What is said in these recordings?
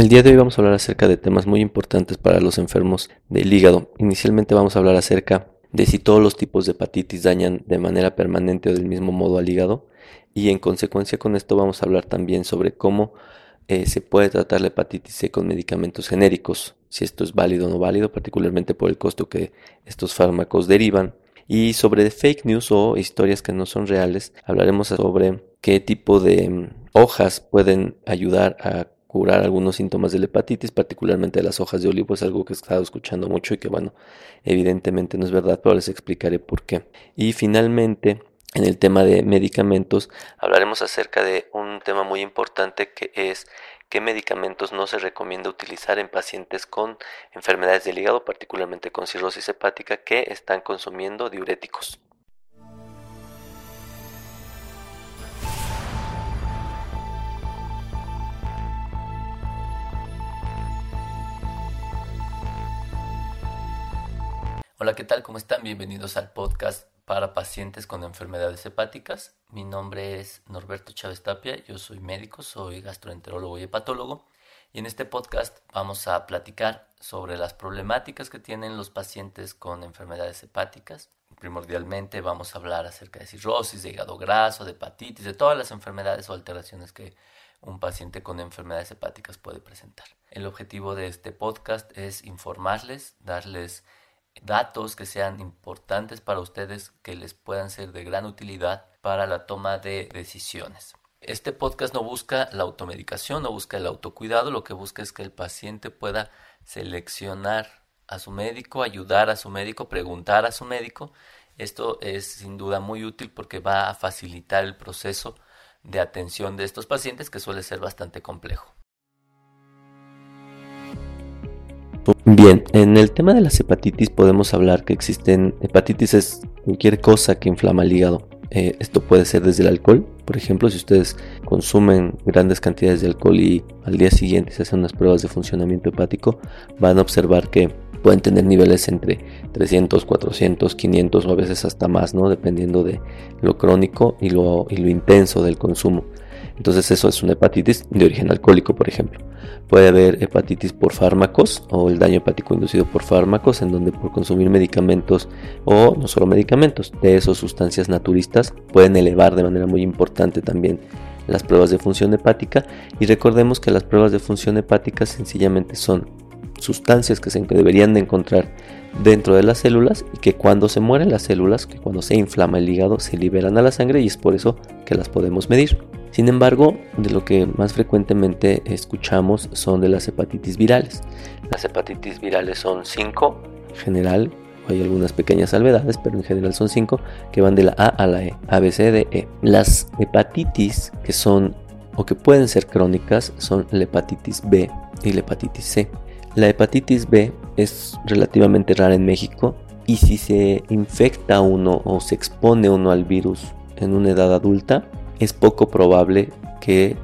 El día de hoy vamos a hablar acerca de temas muy importantes para los enfermos del hígado. Inicialmente vamos a hablar acerca de si todos los tipos de hepatitis dañan de manera permanente o del mismo modo al hígado y en consecuencia con esto vamos a hablar también sobre cómo eh, se puede tratar la hepatitis C con medicamentos genéricos, si esto es válido o no válido, particularmente por el costo que estos fármacos derivan. Y sobre fake news o historias que no son reales, hablaremos sobre qué tipo de mm, hojas pueden ayudar a curar algunos síntomas de la hepatitis, particularmente las hojas de olivo, es algo que he estado escuchando mucho y que bueno, evidentemente no es verdad, pero les explicaré por qué. Y finalmente, en el tema de medicamentos, hablaremos acerca de un tema muy importante que es qué medicamentos no se recomienda utilizar en pacientes con enfermedades del hígado, particularmente con cirrosis hepática, que están consumiendo diuréticos. Hola, ¿qué tal? ¿Cómo están? Bienvenidos al podcast para pacientes con enfermedades hepáticas. Mi nombre es Norberto Chávez Tapia, yo soy médico, soy gastroenterólogo y hepatólogo. Y en este podcast vamos a platicar sobre las problemáticas que tienen los pacientes con enfermedades hepáticas. Primordialmente vamos a hablar acerca de cirrosis, de hígado graso, de hepatitis, de todas las enfermedades o alteraciones que un paciente con enfermedades hepáticas puede presentar. El objetivo de este podcast es informarles, darles datos que sean importantes para ustedes, que les puedan ser de gran utilidad para la toma de decisiones. Este podcast no busca la automedicación, no busca el autocuidado, lo que busca es que el paciente pueda seleccionar a su médico, ayudar a su médico, preguntar a su médico. Esto es sin duda muy útil porque va a facilitar el proceso de atención de estos pacientes que suele ser bastante complejo. Bien, en el tema de las hepatitis podemos hablar que existen hepatitis es cualquier cosa que inflama el hígado. Eh, esto puede ser desde el alcohol, por ejemplo, si ustedes consumen grandes cantidades de alcohol y al día siguiente se hacen unas pruebas de funcionamiento hepático, van a observar que pueden tener niveles entre 300, 400, 500 o a veces hasta más, ¿no? Dependiendo de lo crónico y lo, y lo intenso del consumo. Entonces eso es una hepatitis de origen alcohólico, por ejemplo. Puede haber hepatitis por fármacos o el daño hepático inducido por fármacos, en donde por consumir medicamentos o no solo medicamentos, de esos sustancias naturistas pueden elevar de manera muy importante también las pruebas de función hepática. Y recordemos que las pruebas de función hepática sencillamente son sustancias que se deberían de encontrar dentro de las células y que cuando se mueren las células, que cuando se inflama el hígado, se liberan a la sangre y es por eso que las podemos medir. Sin embargo, de lo que más frecuentemente escuchamos son de las hepatitis virales. Las hepatitis virales son 5 en general, hay algunas pequeñas salvedades, pero en general son 5 que van de la A a la E, A, B, C, D, E. Las hepatitis que son o que pueden ser crónicas son la hepatitis B y la hepatitis C. La hepatitis B es relativamente rara en México y si se infecta uno o se expone uno al virus en una edad adulta, es poco probable que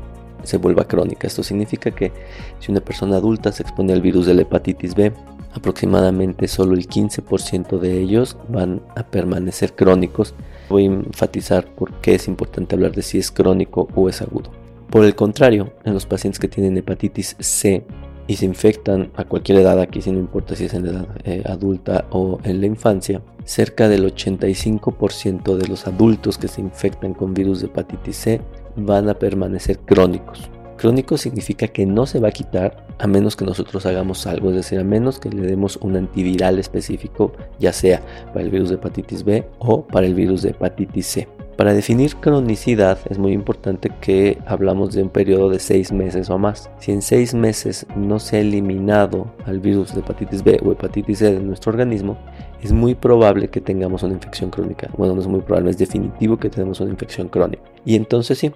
se vuelva crónica. Esto significa que si una persona adulta se expone al virus de la hepatitis B, aproximadamente solo el 15% de ellos van a permanecer crónicos. Voy a enfatizar por qué es importante hablar de si es crónico o es agudo. Por el contrario, en los pacientes que tienen hepatitis C y se infectan a cualquier edad, aquí si no importa si es en edad eh, adulta o en la infancia, cerca del 85% de los adultos que se infectan con virus de hepatitis C van a permanecer crónicos. Crónico significa que no se va a quitar a menos que nosotros hagamos algo, es decir, a menos que le demos un antiviral específico, ya sea para el virus de hepatitis B o para el virus de hepatitis C. Para definir cronicidad es muy importante que hablamos de un periodo de seis meses o más. Si en seis meses no se ha eliminado al virus de hepatitis B o hepatitis C de nuestro organismo, es muy probable que tengamos una infección crónica. Bueno, no es muy probable, es definitivo que tenemos una infección crónica. Y entonces sí,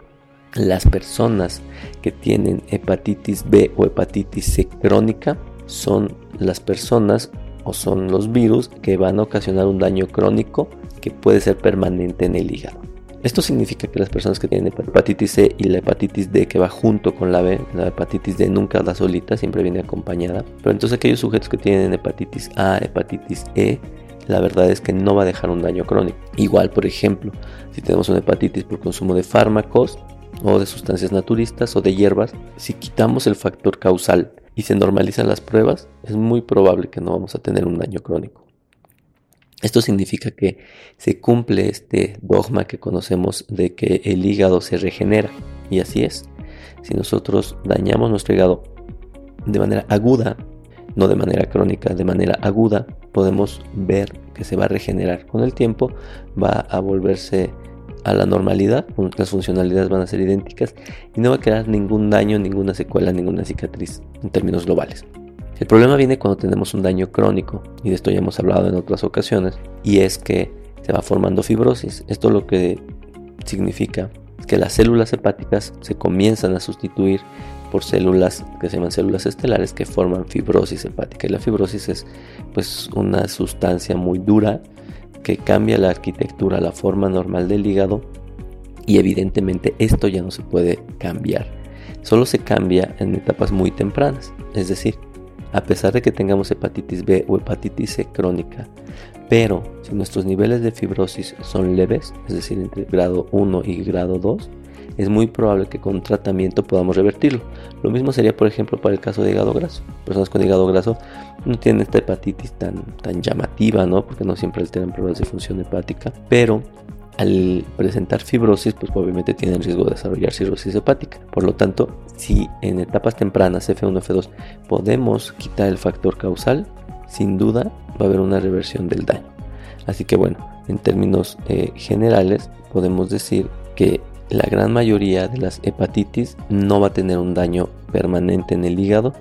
las personas que tienen hepatitis B o hepatitis C crónica son las personas o son los virus que van a ocasionar un daño crónico que puede ser permanente en el hígado. Esto significa que las personas que tienen hepatitis C y la hepatitis D que va junto con la B, la hepatitis D nunca da solita, siempre viene acompañada. Pero entonces aquellos sujetos que tienen hepatitis A, hepatitis E, la verdad es que no va a dejar un daño crónico. Igual, por ejemplo, si tenemos una hepatitis por consumo de fármacos, o de sustancias naturistas o de hierbas, si quitamos el factor causal y se normalizan las pruebas, es muy probable que no vamos a tener un daño crónico. Esto significa que se cumple este dogma que conocemos de que el hígado se regenera. Y así es. Si nosotros dañamos nuestro hígado de manera aguda, no de manera crónica, de manera aguda, podemos ver que se va a regenerar. Con el tiempo va a volverse a la normalidad, las funcionalidades van a ser idénticas y no va a quedar ningún daño, ninguna secuela, ninguna cicatriz en términos globales. El problema viene cuando tenemos un daño crónico, y de esto ya hemos hablado en otras ocasiones, y es que se va formando fibrosis. Esto lo que significa es que las células hepáticas se comienzan a sustituir por células que se llaman células estelares que forman fibrosis hepática. Y la fibrosis es pues una sustancia muy dura que cambia la arquitectura, la forma normal del hígado y evidentemente esto ya no se puede cambiar. Solo se cambia en etapas muy tempranas, es decir, a pesar de que tengamos hepatitis B o hepatitis C crónica. Pero si nuestros niveles de fibrosis son leves, es decir, entre grado 1 y grado 2, es muy probable que con tratamiento podamos revertirlo. Lo mismo sería, por ejemplo, para el caso de hígado graso. Personas con hígado graso no tienen esta hepatitis tan, tan llamativa, ¿no? Porque no siempre alteran pruebas de función hepática, pero al presentar fibrosis, pues obviamente tienen riesgo de desarrollar cirrosis hepática. Por lo tanto, si en etapas tempranas F1, F2 podemos quitar el factor causal, sin duda va a haber una reversión del daño. Así que bueno, en términos eh, generales podemos decir que la gran mayoría de las hepatitis no va a tener un daño permanente en el hígado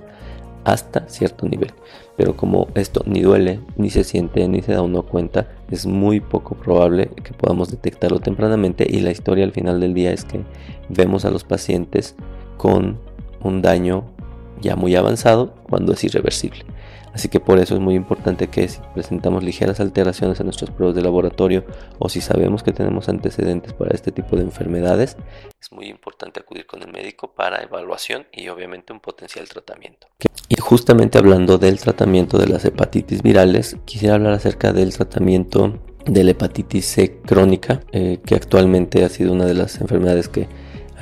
hasta cierto nivel. Pero como esto ni duele, ni se siente, ni se da uno cuenta, es muy poco probable que podamos detectarlo tempranamente y la historia al final del día es que vemos a los pacientes con un daño ya muy avanzado cuando es irreversible. Así que por eso es muy importante que si presentamos ligeras alteraciones en nuestras pruebas de laboratorio o si sabemos que tenemos antecedentes para este tipo de enfermedades, es muy importante acudir con el médico para evaluación y obviamente un potencial tratamiento. Y justamente hablando del tratamiento de las hepatitis virales, quisiera hablar acerca del tratamiento de la hepatitis C crónica, eh, que actualmente ha sido una de las enfermedades que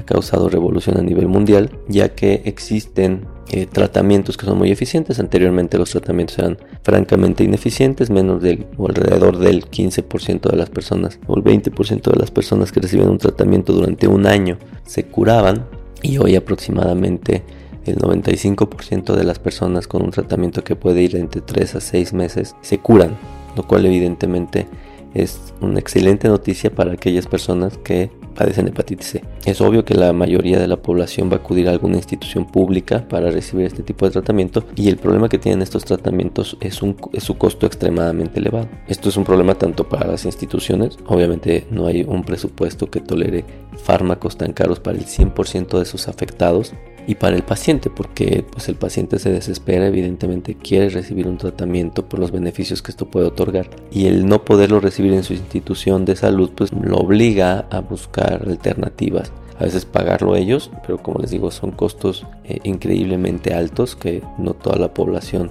causado revolución a nivel mundial, ya que existen eh, tratamientos que son muy eficientes. Anteriormente los tratamientos eran francamente ineficientes, menos del o alrededor del 15% de las personas o el 20% de las personas que reciben un tratamiento durante un año se curaban y hoy aproximadamente el 95% de las personas con un tratamiento que puede ir entre 3 a 6 meses se curan, lo cual evidentemente es una excelente noticia para aquellas personas que padecen hepatitis C. Es obvio que la mayoría de la población va a acudir a alguna institución pública para recibir este tipo de tratamiento y el problema que tienen estos tratamientos es, un, es su costo extremadamente elevado. Esto es un problema tanto para las instituciones, obviamente no hay un presupuesto que tolere fármacos tan caros para el 100% de sus afectados y para el paciente, porque pues el paciente se desespera, evidentemente quiere recibir un tratamiento por los beneficios que esto puede otorgar y el no poderlo recibir en su institución de salud pues lo obliga a buscar alternativas. A veces pagarlo ellos, pero como les digo son costos eh, increíblemente altos que no toda la población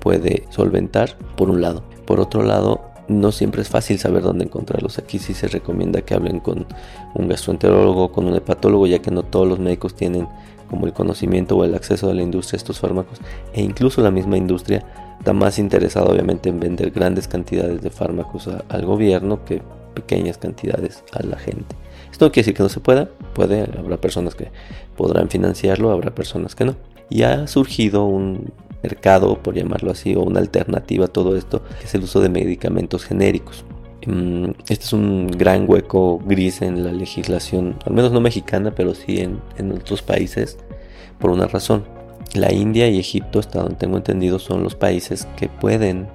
puede solventar, por un lado. Por otro lado, no siempre es fácil saber dónde encontrarlos. Aquí sí se recomienda que hablen con un gastroenterólogo, con un hepatólogo, ya que no todos los médicos tienen como el conocimiento o el acceso de la industria a estos fármacos e incluso la misma industria está más interesada obviamente en vender grandes cantidades de fármacos al gobierno que pequeñas cantidades a la gente. Esto no quiere decir que no se pueda, puede, habrá personas que podrán financiarlo, habrá personas que no. Y ha surgido un mercado, por llamarlo así, o una alternativa a todo esto, es el uso de medicamentos genéricos. Mm, este es un gran hueco gris en la legislación, al menos no mexicana, pero sí en, otros países, por una razón. La India y Egipto, hasta donde tengo entendido, son los países que pueden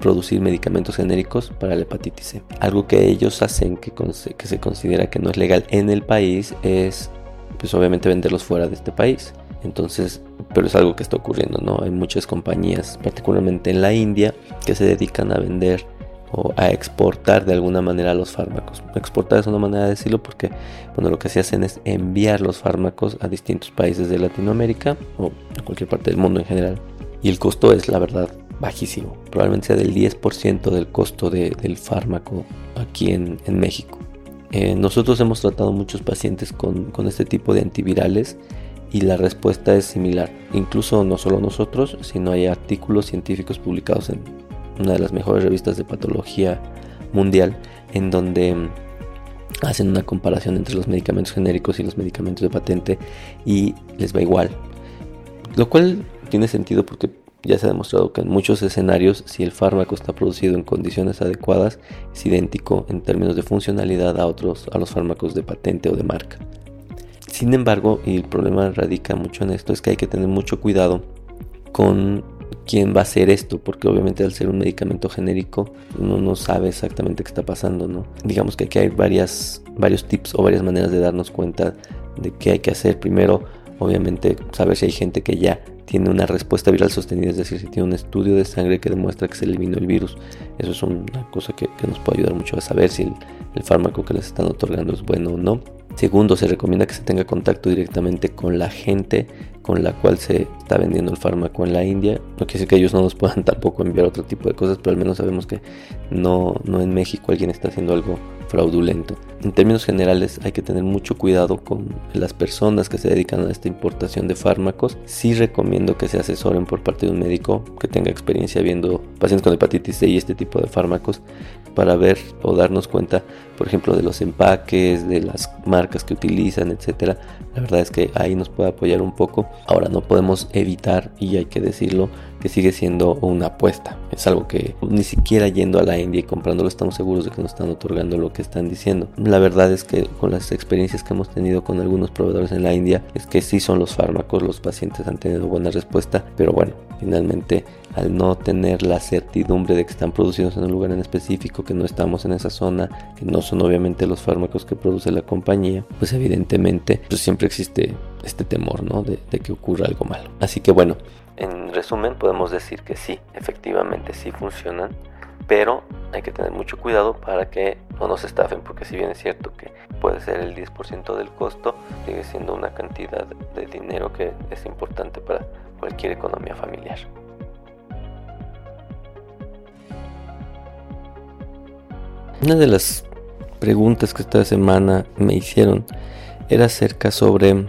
producir medicamentos genéricos para la hepatitis C. Algo que ellos hacen que, que se considera que no es legal en el país es, pues obviamente, venderlos fuera de este país. Entonces, pero es algo que está ocurriendo, ¿no? Hay muchas compañías, particularmente en la India, que se dedican a vender o a exportar de alguna manera los fármacos. Exportar es una manera de decirlo porque bueno, lo que se hacen es enviar los fármacos a distintos países de Latinoamérica o a cualquier parte del mundo en general. Y el costo es, la verdad, bajísimo. Probablemente sea del 10% del costo del fármaco aquí en, México. Eh, nosotros hemos tratado muchos pacientes con, con este tipo de antivirales y la respuesta es similar. Incluso no solo nosotros, sino hay artículos científicos publicados en una de las mejores revistas de patología mundial en donde mm, hacen una comparación entre los medicamentos genéricos y los medicamentos de patente y les va igual. Lo cual tiene sentido porque ya se ha demostrado que en muchos escenarios, si el fármaco está producido en condiciones adecuadas, es idéntico en términos de funcionalidad a otros, a los fármacos de patente o de marca. Sin embargo, y el problema radica mucho en esto, es que hay que tener mucho cuidado con quién va a hacer esto, porque obviamente al ser un medicamento genérico uno no sabe exactamente qué está pasando, ¿no? Digamos que aquí hay varias, varios tips o varias maneras de darnos cuenta de qué hay que hacer. Primero, obviamente, saber si hay gente que ya tiene una respuesta viral sostenida, es decir, si tiene un estudio de sangre que demuestra que se eliminó el virus. Eso es una cosa que, nos puede ayudar mucho a saber si el fármaco que les están otorgando es bueno o no. Segundo, se recomienda que se tenga contacto directamente con la gente con la cual se está vendiendo el fármaco en la India. No quiere decir que ellos no nos puedan tampoco enviar otro tipo de cosas, pero al menos sabemos que no, no en México alguien está haciendo algo fraudulento. En términos generales hay que tener mucho cuidado con las personas que se dedican a esta importación de fármacos. Sí recomiendo que se asesoren por parte de un médico que tenga experiencia viendo pacientes con hepatitis C y este tipo de fármacos para ver o darnos cuenta, por ejemplo, de los empaques, de las marcas que utilizan, etcétera. La verdad es que ahí nos puede apoyar un poco. Ahora no podemos evitar y hay que decirlo que sigue siendo una apuesta. Es algo que ni siquiera yendo a la India y comprándolo estamos seguros de que nos están otorgando lo que están diciendo. La verdad es que con las experiencias que hemos tenido con algunos proveedores en la India es que sí son los fármacos, los pacientes han tenido buena respuesta, pero bueno, finalmente al no tener la certidumbre de que están producidos en un lugar en específico, que no estamos en esa zona, que no son obviamente los fármacos que produce la compañía, pues evidentemente pues siempre existe este temor, ¿no? De, que ocurra algo malo. Así que bueno, en resumen, podemos decir que sí, efectivamente sí funcionan, pero hay que tener mucho cuidado para que no nos estafen, porque si bien es cierto que puede ser el 10% del costo, sigue siendo una cantidad de dinero que es importante para cualquier economía familiar. Una de las preguntas que esta semana me hicieron era acerca sobre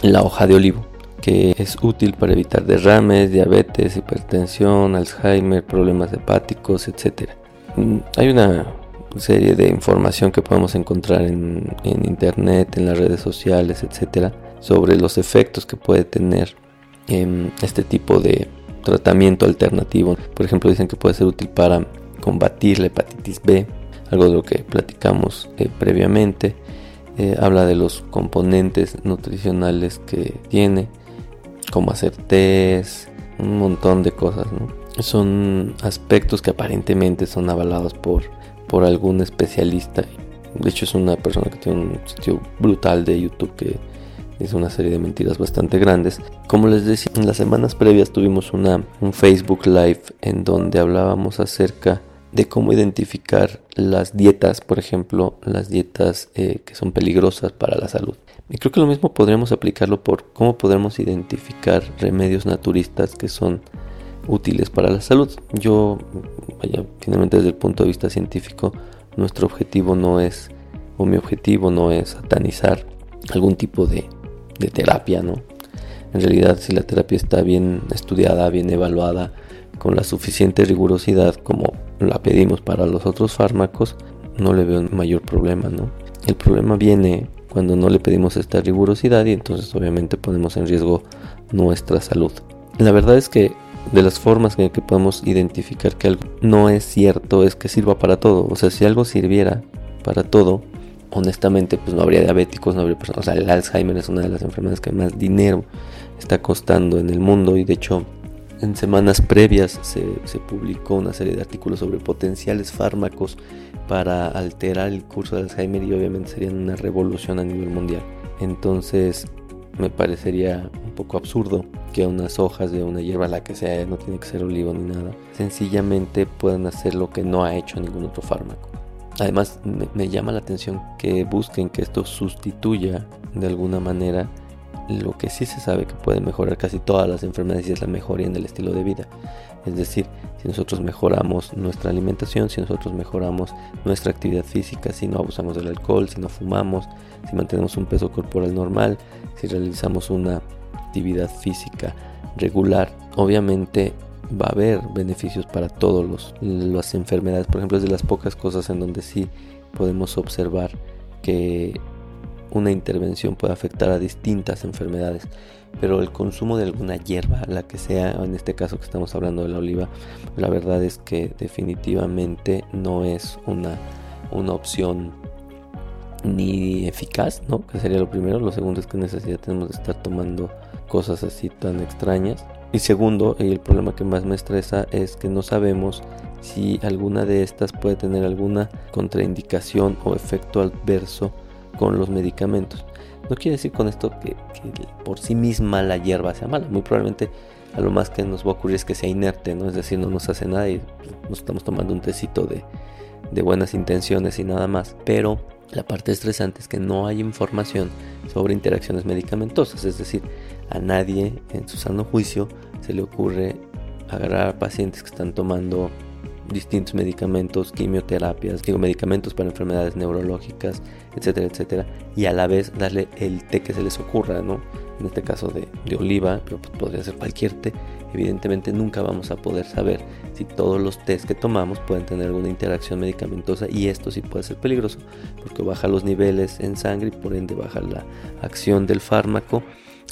la hoja de olivo que es útil para evitar derrames, diabetes, hipertensión, Alzheimer, problemas hepáticos, etc. Mm, hay una serie de información que podemos encontrar en, internet, en las redes sociales, etc. sobre los efectos que puede tener este tipo de tratamiento alternativo. Por ejemplo, dicen que puede ser útil para combatir la hepatitis B, algo de lo que platicamos eh, previamente. Eh, habla de los componentes nutricionales que tiene cómo hacer test, un montón de cosas, Son aspectos que aparentemente son avalados por, por algún especialista. De hecho es una persona que tiene un sitio brutal de YouTube que hizo una serie de mentiras bastante grandes. Como les decía, en las semanas previas tuvimos una, un Facebook Live en donde hablábamos acerca de cómo identificar las dietas, por ejemplo, las dietas eh, que son peligrosas para la salud. Y creo que lo mismo podríamos aplicarlo por cómo podremos identificar remedios naturistas que son útiles para la salud. Yo, finalmente desde el punto de vista científico, nuestro objetivo no es, o mi objetivo no es satanizar algún tipo de, de terapia, ¿no? En realidad, si la terapia está bien estudiada, bien evaluada, con la suficiente rigurosidad como la pedimos para los otros fármacos, no le veo mayor problema, ¿no? El problema viene cuando no le pedimos esta rigurosidad y entonces obviamente ponemos en riesgo nuestra salud. La verdad es que de las formas en que podemos identificar que algo no es cierto es que sirva para todo. O sea, si algo sirviera para todo, honestamente pues no habría diabéticos, no habría personas. O sea, el Alzheimer es una de las enfermedades que más dinero está costando en el mundo y de hecho en semanas previas se, se, publicó una serie de artículos sobre potenciales fármacos para alterar el curso de Alzheimer y obviamente serían una revolución a nivel mundial. Entonces me parecería un poco absurdo que unas hojas de una hierba, la que sea, no tiene que ser olivo ni nada, sencillamente puedan hacer lo que no ha hecho ningún otro fármaco. Además me, me llama la atención que busquen que esto sustituya de alguna manera lo que sí se sabe que puede mejorar casi todas las enfermedades y es la mejoría en el estilo de vida. Es decir, si nosotros mejoramos nuestra alimentación, si nosotros mejoramos nuestra actividad física, si no abusamos del alcohol, si no fumamos, si mantenemos un peso corporal normal, si realizamos una actividad física regular, obviamente va a haber beneficios para todas las enfermedades. Por ejemplo, es de las pocas cosas en donde sí podemos observar que una intervención puede afectar a distintas enfermedades, pero el consumo de alguna hierba, la que sea, en este caso que estamos hablando de la oliva, la verdad es que definitivamente no es una, una opción ni eficaz, ¿no? Que sería lo primero. Lo segundo es que necesidad tenemos de estar tomando cosas así tan extrañas. Y segundo, y el problema que más me estresa es que no sabemos si alguna de estas puede tener alguna contraindicación o efecto adverso con los medicamentos. No quiere decir con esto que, por sí misma la hierba sea mala. Muy probablemente a lo más que nos va a ocurrir es que sea inerte, ¿no? Es decir, no nos hace nada y nos estamos tomando un tecito de, de buenas intenciones y nada más. Pero la parte estresante es que no hay información sobre interacciones medicamentosas. Es decir, a nadie en su sano juicio se le ocurre agarrar a pacientes que están tomando distintos medicamentos, quimioterapias, digo, medicamentos para enfermedades neurológicas, etcétera, etcétera, y a la vez darle el té que se les ocurra, ¿no? En este caso de, oliva, pero pues podría ser cualquier té. Evidentemente nunca vamos a poder saber si todos los tés que tomamos pueden tener alguna interacción medicamentosa y esto sí puede ser peligroso porque baja los niveles en sangre y por ende baja la acción del fármaco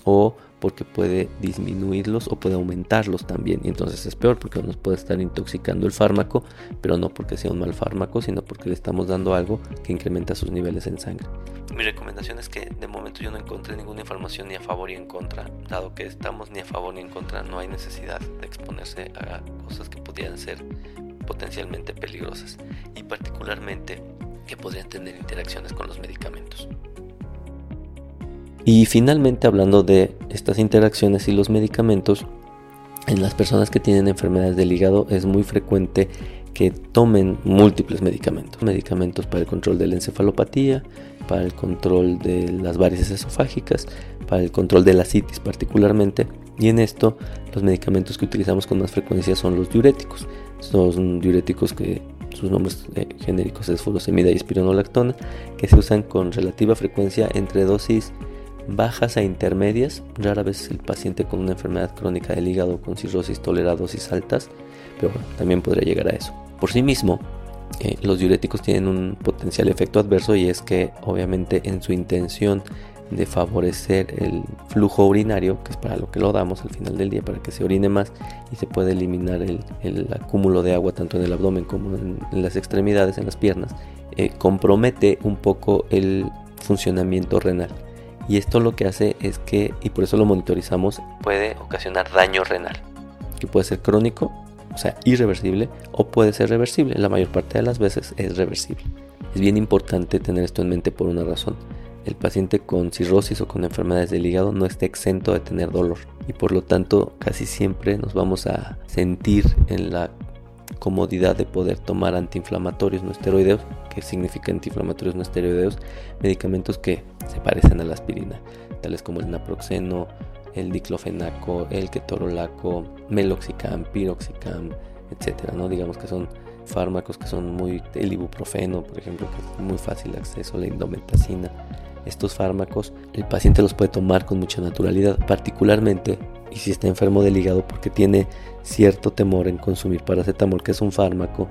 o porque puede disminuirlos o puede aumentarlos también. Y entonces es peor porque nos puede estar intoxicando el fármaco, pero no porque sea un mal fármaco, sino porque le estamos dando algo que incrementa sus niveles en sangre. Mi recomendación es que de momento yo no encontré ninguna información ni a favor ni en contra. Dado que estamos ni a favor ni en contra, no hay necesidad de exponerse a cosas que pudieran ser potencialmente peligrosas y particularmente que podrían tener interacciones con los medicamentos. Y finalmente hablando de estas interacciones y los medicamentos, en las personas que tienen enfermedades del hígado es muy frecuente que tomen múltiples medicamentos. Medicamentos para el control de la encefalopatía, para el control de las varices esofágicas, para el control de la citis particularmente. Y en esto los medicamentos que utilizamos con más frecuencia son los diuréticos. Son diuréticos que sus nombres eh, genéricos es furosemida y espironolactona, que se usan con relativa frecuencia entre dosis bajas a intermedias, rara vez el paciente con una enfermedad crónica del hígado con cirrosis tolera dosis altas, pero también podría llegar a eso. Por sí mismo, eh, los diuréticos tienen un potencial efecto adverso y es que obviamente en su intención de favorecer el flujo urinario, que es para lo que lo damos al final del día, para que se orine más y se puede eliminar el, acúmulo de agua tanto en el abdomen como en, las extremidades, en las piernas, eh, compromete un poco el funcionamiento renal. Y esto lo que hace es que, y por eso lo monitorizamos, puede ocasionar daño renal, que puede ser crónico, o sea, irreversible, o puede ser reversible. La mayor parte de las veces es reversible. Es bien importante tener esto en mente por una razón. El paciente con cirrosis o con enfermedades del hígado no está exento de tener dolor y por lo tanto casi siempre nos vamos a sentir en la comodidad de poder tomar antiinflamatorios no esteroideos, que significa antiinflamatorios no esteroideos, medicamentos que se parecen a la aspirina, tales como el naproxeno, el diclofenaco, el ketorolaco, meloxicam, piroxicam, etcétera, ¿no? Digamos que son fármacos que son muy el ibuprofeno, por ejemplo, que es muy fácil acceso, la indometacina. Estos fármacos el paciente los puede tomar con mucha naturalidad, particularmente y si está enfermo del hígado porque tiene cierto temor en consumir paracetamol, que es un fármaco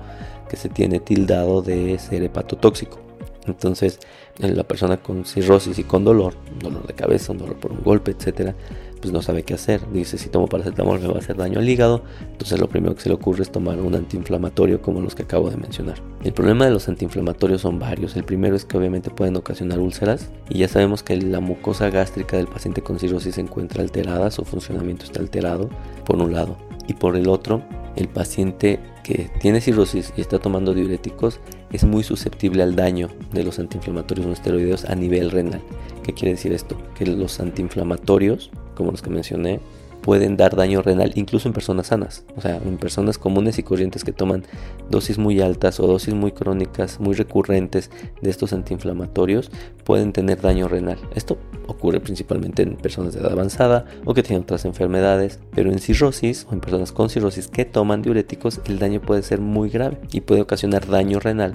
que se tiene tildado de ser hepatotóxico. Entonces, la persona con cirrosis y con dolor, dolor de cabeza, un dolor por un golpe, etcétera, pues no sabe qué hacer. Dice, si tomo paracetamol me va a hacer daño al hígado. Entonces lo primero que se le ocurre es tomar un antiinflamatorio como los que acabo de mencionar. El problema de los antiinflamatorios son varios. El primero es que obviamente pueden ocasionar úlceras y ya sabemos que la mucosa gástrica del paciente con cirrosis se encuentra alterada, su funcionamiento está alterado por un lado. Y por el otro, el paciente que tiene cirrosis y está tomando diuréticos es muy susceptible al daño de los antiinflamatorios no esteroideos a nivel renal. ¿Qué quiere decir esto? Que los antiinflamatorios como los que mencioné, pueden dar daño renal incluso en personas sanas, o sea, en personas comunes y corrientes que toman dosis muy altas o dosis muy crónicas, muy recurrentes de estos antiinflamatorios, pueden tener daño renal. Esto ocurre principalmente en personas de edad avanzada o que tienen otras enfermedades, pero en cirrosis o en personas con cirrosis que toman diuréticos, el daño puede ser muy grave y puede ocasionar daño renal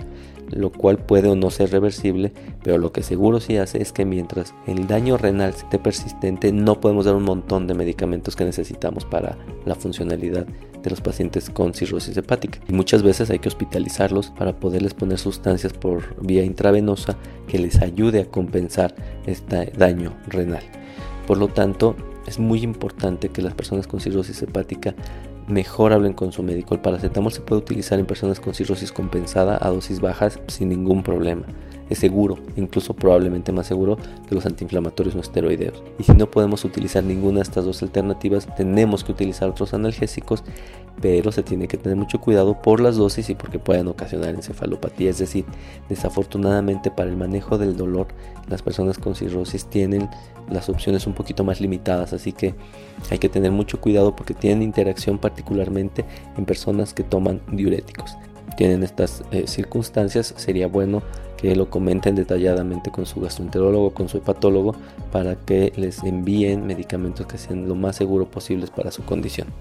lo cual puede o no ser reversible, pero lo que seguro sí hace es que mientras el daño renal esté persistente, no podemos dar un montón de medicamentos que necesitamos para la funcionalidad de los pacientes con cirrosis hepática. Y muchas veces hay que hospitalizarlos para poderles poner sustancias por vía intravenosa que les ayude a compensar este daño renal. Por lo tanto, es muy importante que las personas con cirrosis hepática mejor hablen con su médico. El paracetamol se puede utilizar en personas con cirrosis compensada a dosis bajas sin ningún problema. Es seguro, incluso probablemente más seguro que los antiinflamatorios no esteroideos. Y si no podemos utilizar ninguna de estas dos alternativas, tenemos que utilizar otros analgésicos, pero se tiene que tener mucho cuidado por las dosis y porque pueden ocasionar encefalopatía. Es decir, desafortunadamente para el manejo del dolor, las personas con cirrosis tienen las opciones un poquito más limitadas, así que hay que tener mucho cuidado porque tienen interacción particularmente en personas que toman diuréticos. Tienen estas eh, circunstancias, sería bueno que lo comenten detalladamente con su gastroenterólogo, con su hepatólogo, para que les envíen medicamentos que sean lo más seguros posibles para su condición.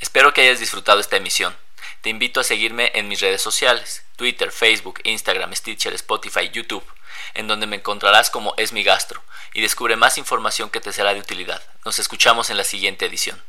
Espero que hayas disfrutado esta emisión. Te invito a seguirme en mis redes sociales, Twitter, Facebook, Instagram, Stitcher, Spotify, YouTube, en donde me encontrarás como Es mi gastro y descubre más información que te será de utilidad. Nos escuchamos en la siguiente edición.